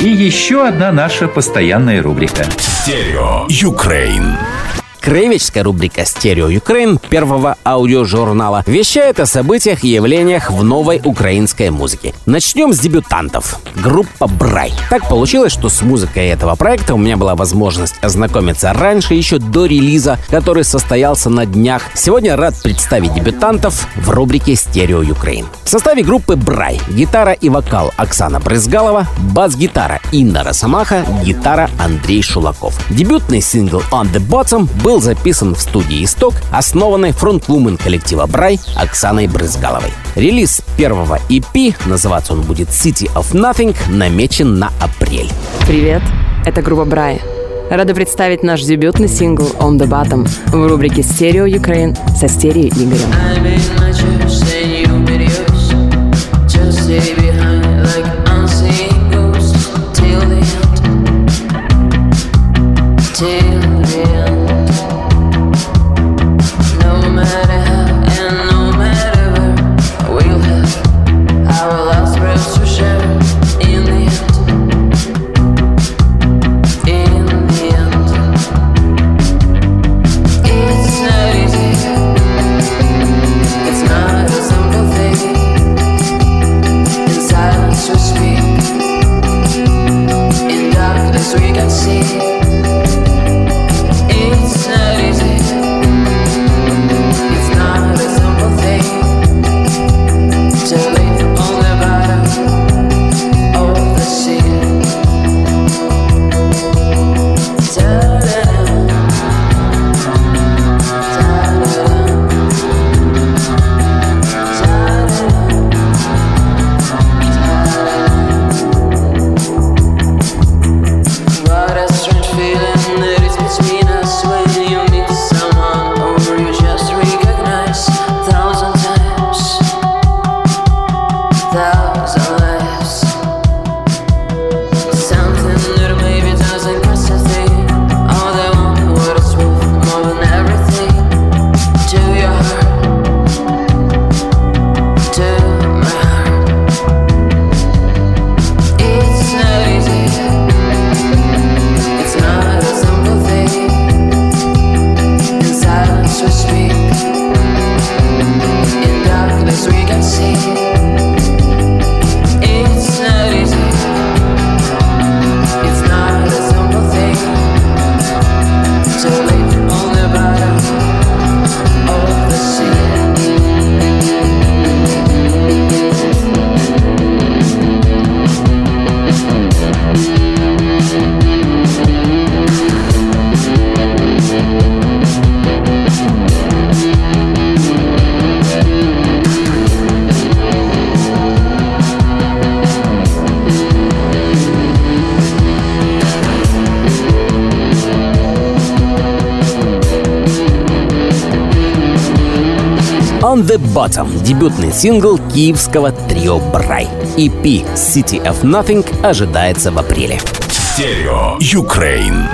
И еще одна наша постоянная рубрика. Stereo Ukraine. Краеведческая рубрика «Stereo Ukraine» первого аудиожурнала вещает о событиях и явлениях в новой украинской музыке. Начнем с дебютантов. Группа «Брай». Так получилось, что с музыкой этого проекта у меня была возможность ознакомиться раньше, еще до релиза, который состоялся на днях. Сегодня рад представить дебютантов в рубрике «Stereo Ukraine». В составе группы «Брай» гитара и вокал Оксана Брызгалова, бас-гитара Инна Росомаха, гитара Андрей Шулаков. Дебютный сингл «On the Bottom» был был записан в студии «Исток», основанной фронтвумен коллектива «Брай» Оксаной Брызгаловой. Релиз первого EP, называться он будет «City of Nothing», намечен на апрель. Привет, это группа «Брай». Рада представить наш дебютный сингл «On the Bottom» в рубрике «Стерео Ukraine» со стерео Игорем. On the Bottom — дебютный сингл киевского трио Брай. EP City of Nothing ожидается в апреле. Стерео Юкрейн.